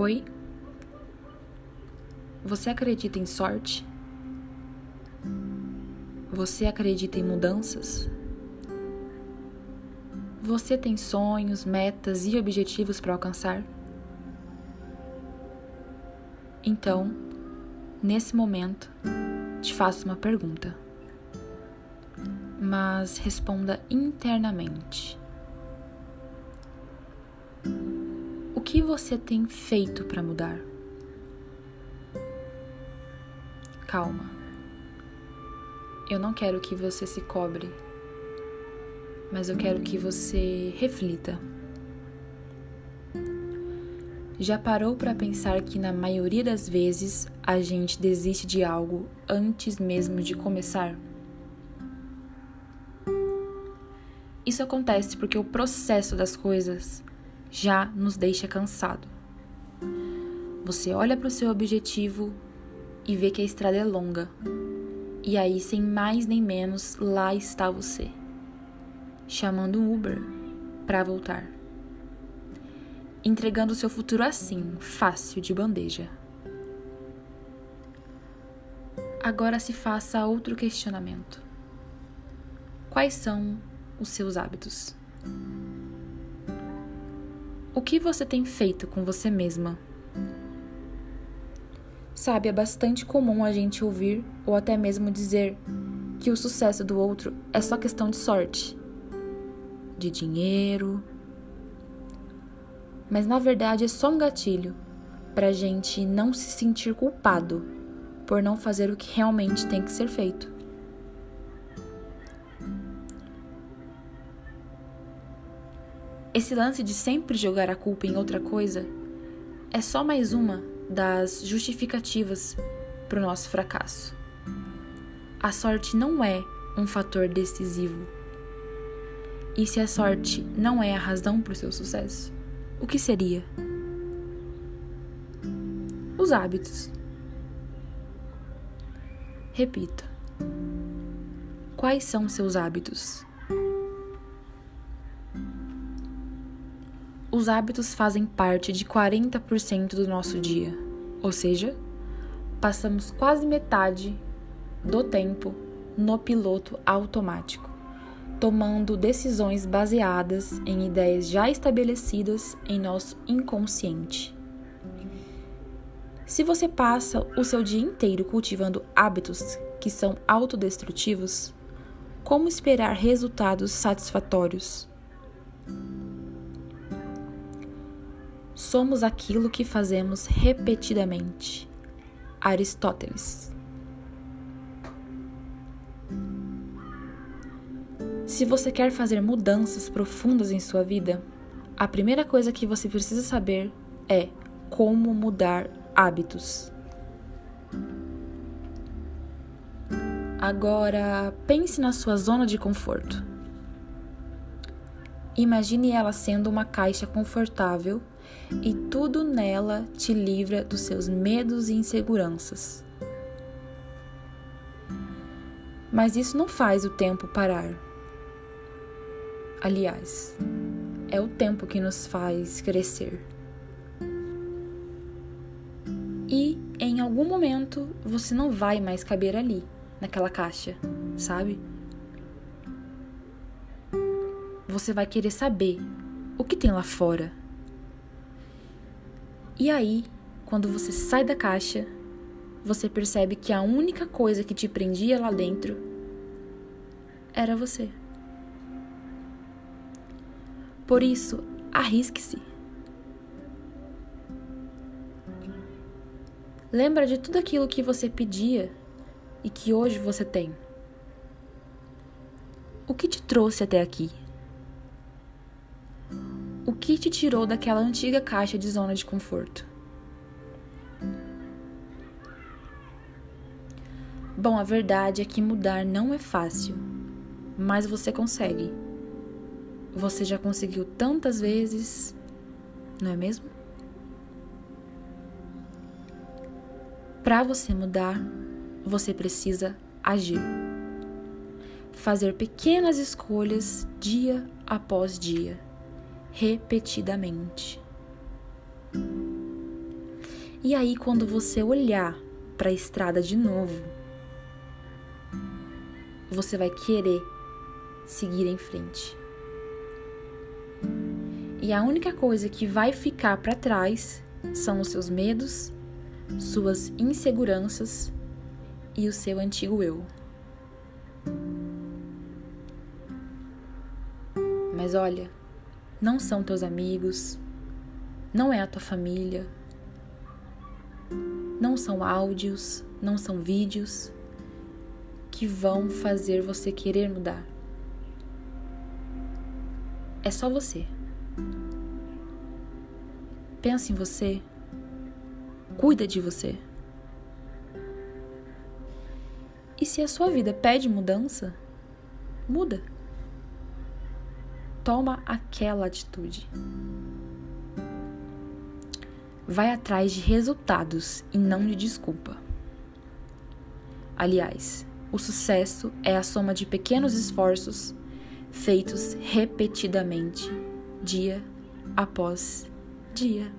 Oi? Você acredita em sorte? Você acredita em mudanças? Você tem sonhos, metas e objetivos para alcançar? Então, nesse momento, te faço uma pergunta. Mas responda internamente. Que você tem feito para mudar? Calma. Eu não quero que você se cobre, mas eu quero que você reflita. Já parou para pensar que na maioria das vezes a gente desiste de algo antes mesmo de começar? Isso acontece porque o processo das coisas já nos deixa cansado. Você olha para o seu objetivo e vê que a estrada é longa. E aí, sem mais nem menos, lá está você, chamando um Uber para voltar. Entregando o seu futuro assim, fácil, de bandeja. Agora se faça outro questionamento. Quais são os seus hábitos? O que você tem feito com você mesma? Sabe, é bastante comum a gente ouvir ou até mesmo dizer que o sucesso do outro é só questão de sorte, de dinheiro. Mas na verdade é só um gatilho para a gente não se sentir culpado por não fazer o que realmente tem que ser feito. Esse lance de sempre jogar a culpa em outra coisa é só mais uma das justificativas para o nosso fracasso. A sorte não é um fator decisivo. E se a sorte não é a razão para o seu sucesso, o que seria? Os hábitos. Repita. Quais são seus hábitos? Os hábitos fazem parte de 40% do nosso dia, ou seja, passamos quase metade do tempo no piloto automático, tomando decisões baseadas em ideias já estabelecidas em nosso inconsciente. Se você passa o seu dia inteiro cultivando hábitos que são autodestrutivos, como esperar resultados satisfatórios? Somos aquilo que fazemos repetidamente. Aristóteles. Se você quer fazer mudanças profundas em sua vida, a primeira coisa que você precisa saber é como mudar hábitos. Agora, pense na sua zona de conforto. Imagine ela sendo uma caixa confortável e tudo nela te livra dos seus medos e inseguranças. Mas isso não faz o tempo parar. Aliás, é o tempo que nos faz crescer. E em algum momento você não vai mais caber ali, naquela caixa, sabe? Você vai querer saber o que tem lá fora e aí, quando você sai da caixa, você percebe que a única coisa que te prendia lá dentro era você. Por isso, arrisque-se. Lembra de tudo aquilo que você pedia e que hoje você tem. O que te trouxe até aqui? O que te tirou daquela antiga caixa de zona de conforto? Bom, a verdade é que mudar não é fácil, mas você consegue. Você já conseguiu tantas vezes, não é mesmo? Para você mudar, você precisa agir. Fazer pequenas escolhas dia após dia repetidamente. E aí, quando você olhar para a estrada de novo, você vai querer seguir em frente. E a única coisa que vai ficar para trás são os seus medos, suas inseguranças e o seu antigo eu. Mas olha, não são teus amigos, não é a tua família, não são áudios, não são vídeos que vão fazer você querer mudar. É só você. Pensa em você. Cuida de você. E se a sua vida pede mudança, muda. Toma aquela atitude. Vai atrás de resultados e não de desculpa. Aliás, o sucesso é a soma de pequenos esforços feitos repetidamente, dia após dia.